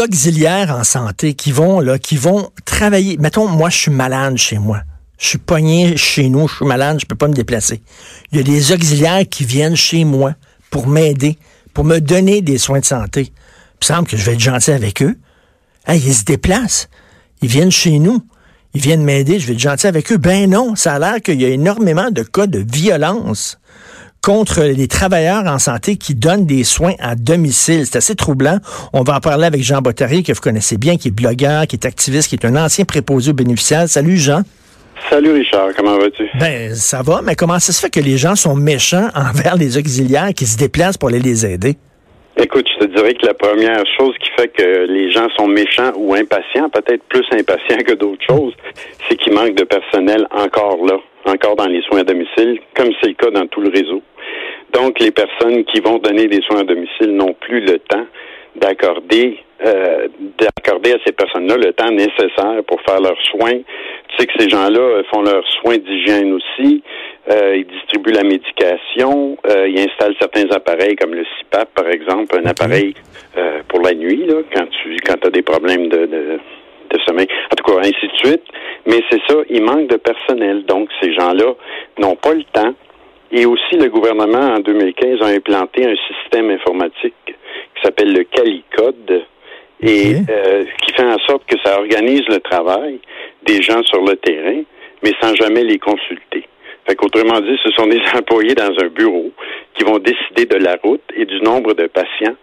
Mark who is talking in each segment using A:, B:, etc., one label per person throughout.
A: Auxiliaires en santé qui vont là, qui vont travailler. Mettons, moi, je suis malade chez moi. Je suis pogné chez nous, je suis malade, je peux pas me déplacer. Il y a des auxiliaires qui viennent chez moi pour m'aider, pour me donner des soins de santé. Il me semble que je vais être gentil avec eux. Hey, ils se déplacent. Ils viennent chez nous. Ils viennent m'aider. Je vais être gentil avec eux. Ben non, ça a l'air qu'il y a énormément de cas de violence contre les travailleurs en santé qui donnent des soins à domicile. C'est assez troublant. On va en parler avec Jean Bottary, que vous connaissez bien, qui est blogueur, qui est activiste, qui est un ancien préposé aux bénéficiaires. Salut, Jean.
B: Salut Richard, comment vas-tu?
A: Ben, ça va, mais comment ça se fait que les gens sont méchants envers les auxiliaires qui se déplacent pour aller les aider?
B: Écoute, je te dirais que la première chose qui fait que les gens sont méchants ou impatients, peut-être plus impatients que d'autres choses, c'est qu'il manque de personnel encore là, encore dans les soins à domicile, comme c'est le cas dans tout le réseau. Donc, les personnes qui vont donner des soins à domicile n'ont plus le temps d'accorder euh, d'accorder à ces personnes-là le temps nécessaire pour faire leurs soins. Tu sais que ces gens-là font leurs soins d'hygiène aussi. Euh, ils distribuent la médication. Euh, ils installent certains appareils comme le CPAP, par exemple, un appareil euh, pour la nuit, là, quand tu quand as des problèmes de, de, de sommeil. En tout cas, ainsi de suite. Mais c'est ça, il manque de personnel. Donc, ces gens-là n'ont pas le temps. Et aussi, le gouvernement, en 2015, a implanté un système informatique qui s'appelle le CaliCode et euh, qui fait en sorte que ça organise le travail des gens sur le terrain, mais sans jamais les consulter. Fait qu'autrement dit, ce sont des employés dans un bureau qui vont décider de la route et du nombre de patients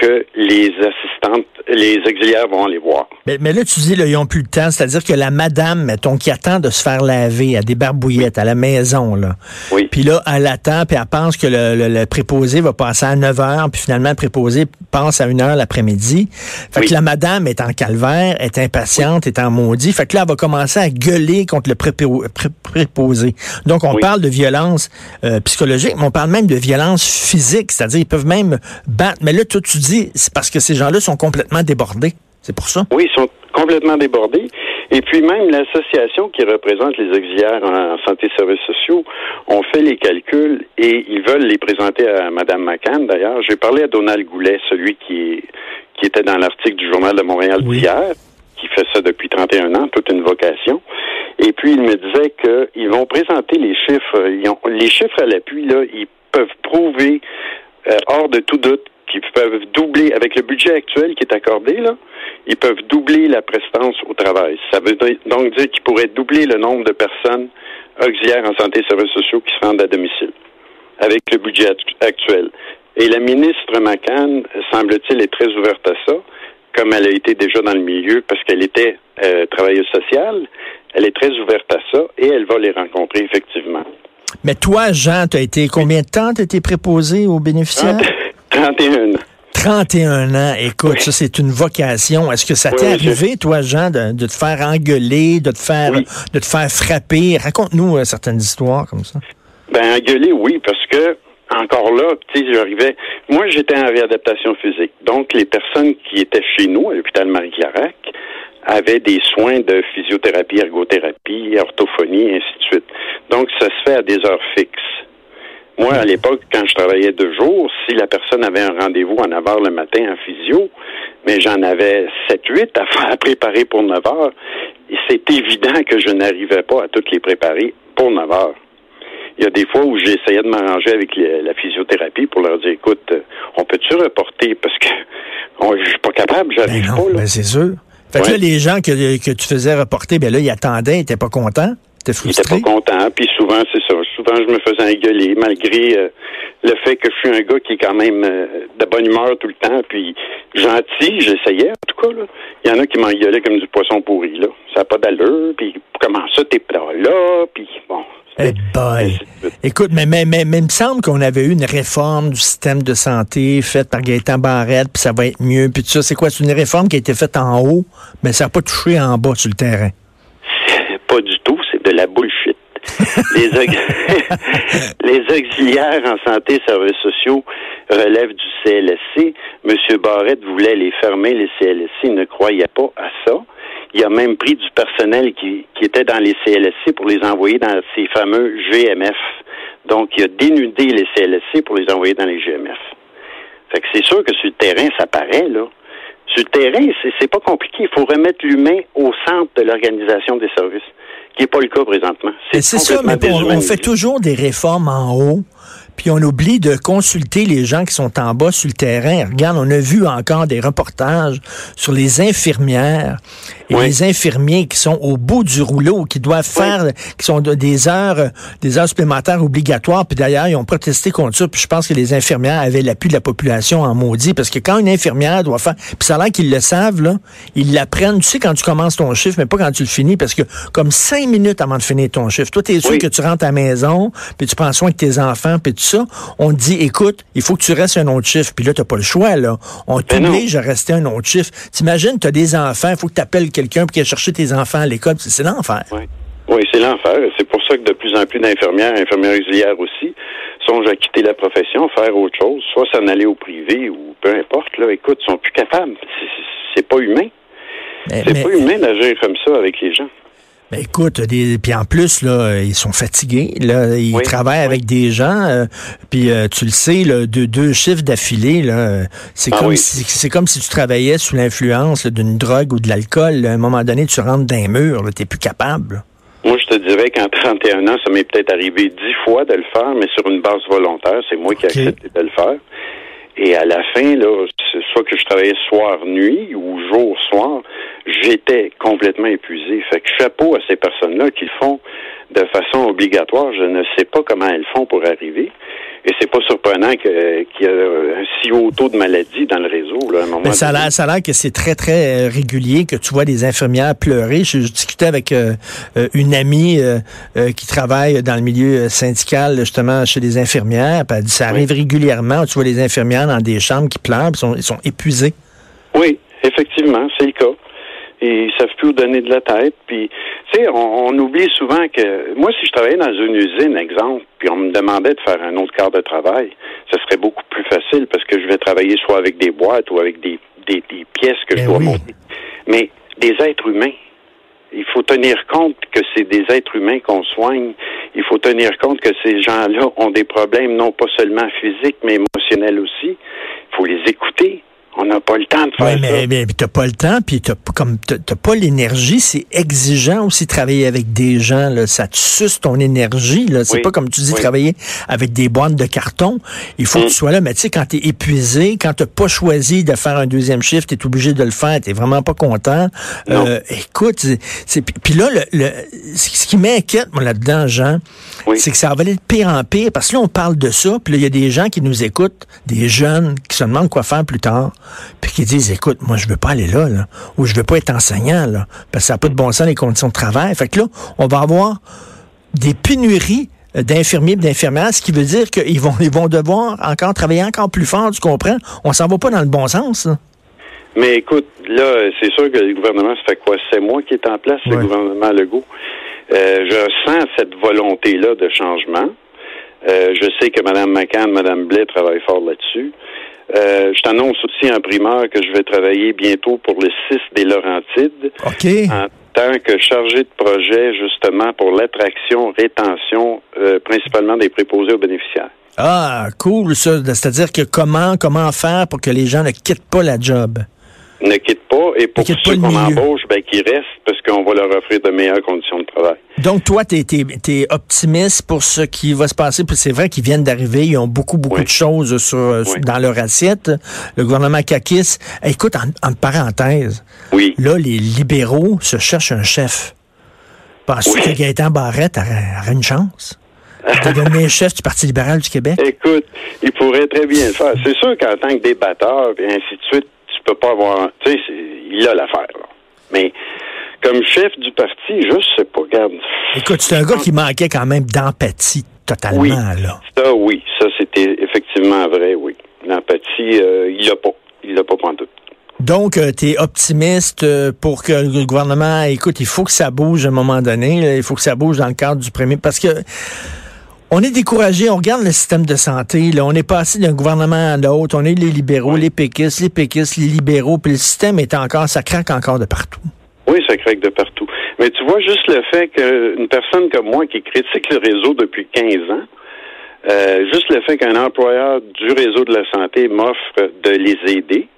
B: que les assistantes, les auxiliaires vont aller voir.
A: Mais, mais là, tu dis, là, ils n'ont plus le temps, c'est-à-dire que la madame, mettons, qui attend de se faire laver à des barbouillettes à la maison, là.
B: Oui.
A: Puis là, elle attend, puis elle pense que le, le- le préposé va passer à 9 heures, puis finalement, le préposé passe à 1 heure l'après-midi. Fait
B: Oui.
A: que la madame est en calvaire, est impatiente, est en maudit. Fait que là, elle va commencer à gueuler contre le prépo- pré- préposé. Donc, on parle de violence euh, psychologique, mais on parle même de violence physique, c'est-à-dire ils peuvent même battre. Mais là, toi, tu dis, c'est parce que ces gens-là sont complètement débordés. C'est pour ça?
B: Oui, ils sont complètement débordés. Et puis même l'association qui représente les auxiliaires en santé et services sociaux ont fait les calculs et ils veulent les présenter à Mme McCann. D'ailleurs, j'ai parlé à Donald Goulet, celui qui, qui était dans l'article du Journal de Montréal
A: Oui.
B: d'hier, qui fait ça depuis 31 ans, toute une vocation. Et puis il me disait qu'ils vont présenter les chiffres. Ils ont, les chiffres à l'appui, là, ils peuvent prouver euh, hors de tout doute qu'ils peuvent doubler, avec le budget actuel qui est accordé, là, ils peuvent doubler la prestance au travail. Ça veut donc dire qu'ils pourraient doubler le nombre de personnes auxiliaires en santé et services sociaux qui se rendent à domicile avec le budget act- actuel. Et la ministre McCann, semble-t-il, est très ouverte à ça, comme elle a été déjà dans le milieu parce qu'elle était euh, travailleuse sociale. Elle est très ouverte à ça et elle va les rencontrer effectivement.
A: Mais toi, Jean, tu as été combien de temps tu été préposé aux bénéficiaires?
B: 31 ans.
A: 31 ans. Écoute,
B: Oui.
A: ça, c'est une vocation. Est-ce que ça t'est
B: oui,
A: arrivé, toi, Jean, de, de te faire engueuler, de te faire,
B: Oui.
A: de te faire frapper? Raconte-nous euh, certaines histoires comme ça.
B: Ben, engueuler, oui, parce que, encore là, tu sais, j'arrivais. Moi, j'étais en réadaptation physique. Donc, les personnes qui étaient chez nous, à l'hôpital Marie-Clarac, avaient des soins de physiothérapie, ergothérapie, orthophonie, et ainsi de suite. Donc, ça se fait à des heures fixes. Moi, à l'époque, quand je travaillais deux jours, si la personne avait un rendez-vous à 9 heures le matin en physio, mais j'en avais 7-8 à faire à préparer pour 9 heures, c'est évident que je n'arrivais pas à toutes les préparer pour 9 heures. Il y a des fois où j'essayais de m'arranger avec les- la physiothérapie pour leur dire, écoute, on peut-tu reporter? Parce que on- je suis pas capable,
A: Ben
B: j'arrive
A: non,
B: pas. Là.
A: ben c'est sûr. Fait que
B: Ouais.
A: là, les gens que, que tu faisais reporter, ben là, ils attendaient, ils étaient pas contents, Ils étaient frustrés.
B: pas contents, puis souvent c'est ça. Souvent je me faisais engueuler malgré euh, le fait que je suis un gars qui est quand même euh, de bonne humeur tout le temps, puis gentil. J'essayais en tout cas là. Il y en a qui m'engueulaient comme du poisson pourri là. Ça n'a pas d'allure, puis comment ça t'es pas là, puis bon,
A: Eh boy. Écoute, mais, mais, mais, mais, il me semble qu'on avait eu une réforme du système de santé faite par Gaëtan Barrette, puis ça va être mieux, puis tout ça. C'est quoi? C'est une réforme qui a été faite en haut, mais ça n'a pas touché en bas sur le terrain?
B: Pas du tout, de la bullshit. les, les auxiliaires en santé et services sociaux relèvent du CLSC. M. Barrette voulait les fermer, les CLSC. Il ne croyait pas à ça. Il a même pris du personnel qui, qui était dans les CLSC pour les envoyer dans ces fameux GMF. Donc, il a dénudé les CLSC pour les envoyer dans les GMF. Fait que c'est sûr que sur le terrain, ça paraît, là. Sur le terrain, c'est pas compliqué. Il faut remettre l'humain au centre de l'organisation des services, qui n'est pas le cas présentement.
A: C'est ça, mais on fait toujours des réformes en haut puis on oublie de consulter les gens qui sont en bas sur le terrain. Regarde, on a vu encore des reportages sur les infirmières et les infirmiers qui sont au bout du rouleau, qui doivent faire, qui sont des heures, des heures supplémentaires obligatoires. Puis d'ailleurs, ils ont protesté contre ça. Puis je pense que les infirmières avaient l'appui de la population en maudit, parce que quand une infirmière doit faire, puis ça a l'air qu'ils le savent là, ils l'apprennent. Tu sais quand tu commences ton chiffre, mais pas quand tu le finis, parce que comme cinq minutes avant de finir ton chiffre, toi t'es sûr que tu rentres à la maison, puis tu prends soin de tes enfants, puis tu ça, on te dit, écoute, il faut que tu restes un autre chiffre. Puis là, tu n'as pas le choix, là. On ben t'oblige à rester un autre chiffre. T'imagines, tu as des enfants, il faut que tu appelles quelqu'un pour qu'il chercher tes enfants à l'école. C'est l'enfer.
B: Oui, oui c'est l'enfer. C'est pour ça que de plus en plus d'infirmières, infirmières auxiliaires aussi, songent à quitter la profession, faire autre chose, soit s'en aller au privé ou peu importe. Là, écoute, ils sont plus capables. C'est pas humain. C'est pas humain d'agir comme ça avec les gens.
A: Ben écoute, des, puis en plus là, ils sont fatigués. Là, ils travaillent avec des gens. Euh, puis euh, tu le sais, là, deux, deux chiffres d'affilée, là, c'est ah comme si c'est comme si tu travaillais sous l'influence d'une drogue ou de l'alcool. À un moment donné, tu rentres dans un mur, t'es plus capable.
B: Moi, je te dirais qu'en 31 ans, ça m'est peut-être arrivé dix fois de le faire, mais sur une base volontaire. C'est moi qui ai accepté de le faire. Et à la fin, là, soit que je travaillais soir-nuit ou jour-soir, j'étais complètement épuisé. Fait que chapeau à ces personnes-là qui le font de façon obligatoire. Je ne sais pas comment elles font pour arriver. Et c'est pas surprenant qu'il y ait un si haut taux de maladie dans le réseau. Là, à un moment
A: Mais ça a l'air que c'est très, très euh, régulier que tu vois des infirmières pleurer. Je, discutais avec euh, euh, une amie qui travaille dans le milieu syndical, justement, chez les infirmières. Puis elle dit ça arrive régulièrement. Tu vois les infirmières dans des chambres qui pleurent, puis sont, ils sont épuisés.
B: Oui, effectivement, c'est le cas et ils savent plus où donner de la tête. Puis, tu sais, on, oublie souvent que moi, si je travaillais dans une usine, exemple, puis on me demandait de faire un autre quart de travail, ce serait beaucoup plus facile parce que je vais travailler soit avec des boîtes ou avec des, des, pièces que je ben dois monter. Mais des êtres humains, il faut tenir compte que c'est des êtres humains qu'on soigne. Il faut tenir compte que ces gens-là ont des problèmes non pas seulement physiques, mais émotionnels aussi. Il faut les écouter. On n'a pas le temps de faire
A: mais, ça. Mais, t'as pas le temps, puis t'as comme t'as pas l'énergie. C'est exigeant aussi travailler avec des gens. Là. Ça te suce ton énergie. Là. C'est pas comme tu dis travailler avec des boîtes de carton. Il faut que tu mm. sois là. Mais tu sais, quand t'es épuisé, quand t'as pas choisi de faire un deuxième shift, t'es obligé de le faire. T'es vraiment pas content. Euh, écoute, c'est puis là, le, ce qui m'inquiète moi là-dedans, Jean, c'est que ça va aller de pire en pire. Parce que là, on parle de ça, puis là, il y a des gens qui nous écoutent, des jeunes qui se demandent quoi faire plus tard puis qui disent, écoute, moi, je veux pas aller là, là ou je veux pas être enseignant, là, parce que ça n'a pas de bon sens les conditions de travail. Fait que là, on va avoir des pénuries d'infirmiers et d'infirmières, ce qui veut dire qu'ils vont, ils vont devoir encore travailler encore plus fort, tu comprends? On s'en va pas dans le bon sens,
B: Mais écoute, là, c'est sûr que le gouvernement, ça fait quoi? C'est moi qui est en place, le gouvernement Legault. Euh, je sens cette volonté-là de changement. Euh, je sais que Mme McCann, Mme Blais travaillent fort là-dessus. Euh, je t'annonce aussi en primeur que je vais travailler bientôt pour le 6 des Laurentides. En tant que chargé de projet, justement, pour l'attraction, rétention, euh, principalement des préposés aux bénéficiaires.
A: Ah, cool, ça. C'est-à-dire que comment, comment faire pour que les gens ne quittent pas la job?
B: ne quittent pas et pour ceux qu'on embauche, ben, qu'ils restent parce qu'on va leur offrir de meilleures conditions de travail.
A: Donc, toi, tu es, optimiste pour ce qui va se passer. C'est vrai qu'ils viennent d'arriver, ils ont beaucoup, beaucoup de choses sur, dans leur assiette. Le gouvernement Kakis, écoute, en, parenthèse,
B: oui.
A: là, les libéraux se cherchent un chef. Penses-tu que Gaëtan Barrette aurait, une chance? de devenir chef du Parti libéral du Québec?
B: Écoute, il pourrait très bien le faire. C'est sûr qu'en tant que débatteur, et ainsi de suite, tu peux pas avoir. Tu sais, il a l'affaire. Mais comme chef du parti, je sais pas, regarde.
A: Écoute, c'est un gars qui manquait quand même d'empathie totalement,
B: Oui.
A: là.
B: Ça, oui. Ça, c'était effectivement vrai, oui. L'empathie, euh, il l'a pas. Il l'a pas pantoute.
A: Donc, tu es optimiste euh, pour que le gouvernement, écoute, il faut que ça bouge à un moment donné, là, il faut que ça bouge dans le cadre du premier, parce que on est découragé, on regarde le système de santé, là, on est passé d'un gouvernement à l'autre, on est les libéraux, les péquistes, les péquistes, les libéraux, puis le système est encore, ça craque encore de partout.
B: Oui, ça craque de partout. Mais tu vois, juste le fait qu'une personne comme moi qui critique le réseau depuis 15 ans, euh, juste le fait qu'un employeur du réseau de la santé m'offre de les aider,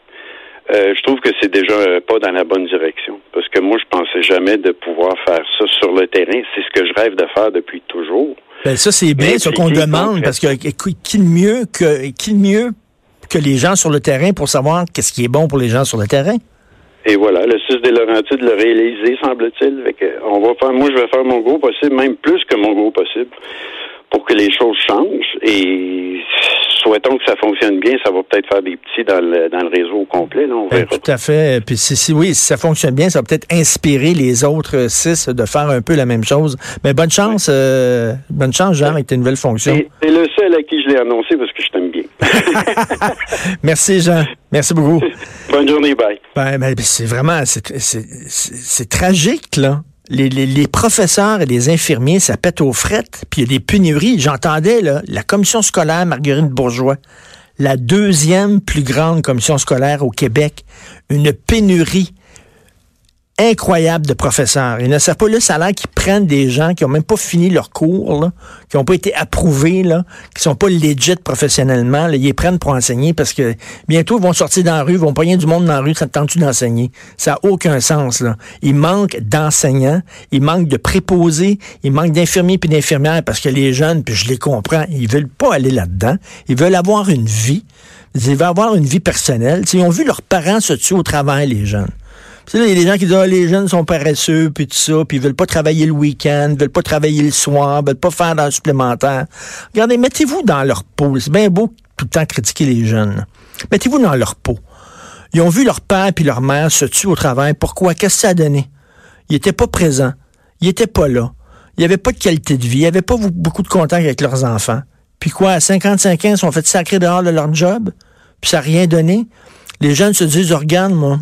B: euh, je trouve que c'est déjà pas dans la bonne direction. Parce que moi, je pensais jamais de pouvoir faire ça sur le terrain. C'est ce que je rêve de faire depuis toujours.
A: Ben, ça, c'est bien ce qu'on demande, parce que écoute, qui de mieux que qui de mieux que les gens sur le terrain pour savoir qu'est-ce qui est bon pour les gens sur le terrain?
B: Et voilà, le 6 des Laurentides l'a réalisé, semble-t-il. On va faire, moi, je vais faire mon gros possible, même plus que mon gros possible, pour que les choses changent. Et souhaitons que ça fonctionne bien. Ça va peut-être faire des petits dans le, dans le réseau au complet. Là, on
A: Ben,
B: verra.
A: tout à fait. Puis si, si- oui, si ça fonctionne bien, ça va peut-être inspirer les autres six de faire un peu la même chose. Mais bonne chance, euh, bonne chance, Jean, avec tes nouvelles fonctions.
B: C'est le seul à qui je l'ai annoncé parce que je t'aime bien.
A: Merci, Jean. Merci beaucoup.
B: Bonne journée, bye.
A: Ben, ben, c'est vraiment, c'est c'est- c'est- c'est tragique, là. Les, professeurs et les infirmiers, ça pète aux frettes, puis il y a des pénuries. J'entendais, la commission scolaire Marguerite Bourgeois, la deuxième plus grande commission scolaire au Québec, une pénurie incroyable de professeurs. Ils ne savent pas le salaire qu'ils prennent des gens qui ont même pas fini leur cours, qui n'ont pas été approuvés, là, qui sont pas legit professionnellement. Ils les prennent pour enseigner parce que bientôt ils vont sortir dans la rue, ils vont pogner du monde dans la rue, ça te tente-tu d'enseigner? Ça n'a aucun sens. Là. Il manque d'enseignants, il manque de préposés, il manque d'infirmiers puis d'infirmières parce que les jeunes, puis je les comprends, ils veulent pas aller là-dedans. Ils veulent avoir une vie. Ils veulent avoir une vie personnelle. Ils ont vu leurs parents se tuer au travail, les jeunes. Tu il y a des gens qui disent, ah, les jeunes sont paresseux, puis tout ça, puis ils veulent pas travailler le week-end, veulent pas travailler le soir, veulent pas faire d'heures supplémentaires. Regardez, mettez-vous dans leur peau. C'est bien beau tout le temps critiquer les jeunes. Mettez-vous dans leur peau. Ils ont vu leur père puis leur mère se tuer au travail. Pourquoi? Qu'est-ce que ça a donné? Ils étaient pas présents. Ils étaient pas là. Il y avait pas de qualité de vie. Il y avait pas beaucoup de contact avec leurs enfants. Puis quoi, à 55 ans, ils sont fait sacrer dehors de leur job, puis ça n'a rien donné? Les jeunes se disent, regarde, moi,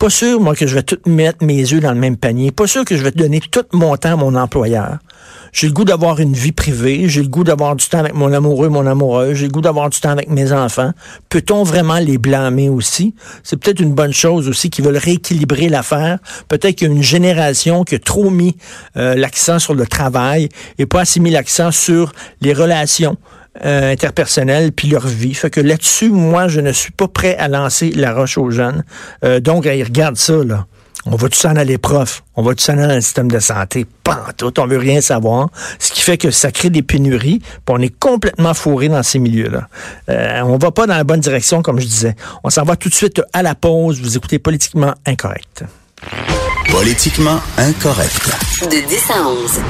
A: pas sûr, moi, que je vais tout mettre mes yeux dans le même panier. Pas sûr que je vais donner tout mon temps à mon employeur. J'ai le goût d'avoir une vie privée. J'ai le goût d'avoir du temps avec mon amoureux, mon amoureuse. J'ai le goût d'avoir du temps avec mes enfants. Peut-on vraiment les blâmer aussi? C'est peut-être une bonne chose aussi qu'ils veulent rééquilibrer l'affaire. Peut-être qu'il y a une génération qui a trop mis euh, l'accent sur le travail et pas assez mis l'accent sur les relations euh, interpersonnelles puis leur vie. Fait que là-dessus, moi, je ne suis pas prêt à lancer la roche aux jeunes. Euh, donc, hey, regarde ça, là. On va tout s'en aller prof? On va tout s'en aller dans le système de santé? Tout. On veut rien savoir. Ce qui fait que ça crée des pénuries. Puis on est complètement fourré dans ces milieux-là. Euh, on va pas dans la bonne direction, comme je disais. On s'en va tout de suite à la pause. Vous écoutez Politiquement Incorrect.
C: Politiquement incorrect.
D: De 10 à 11.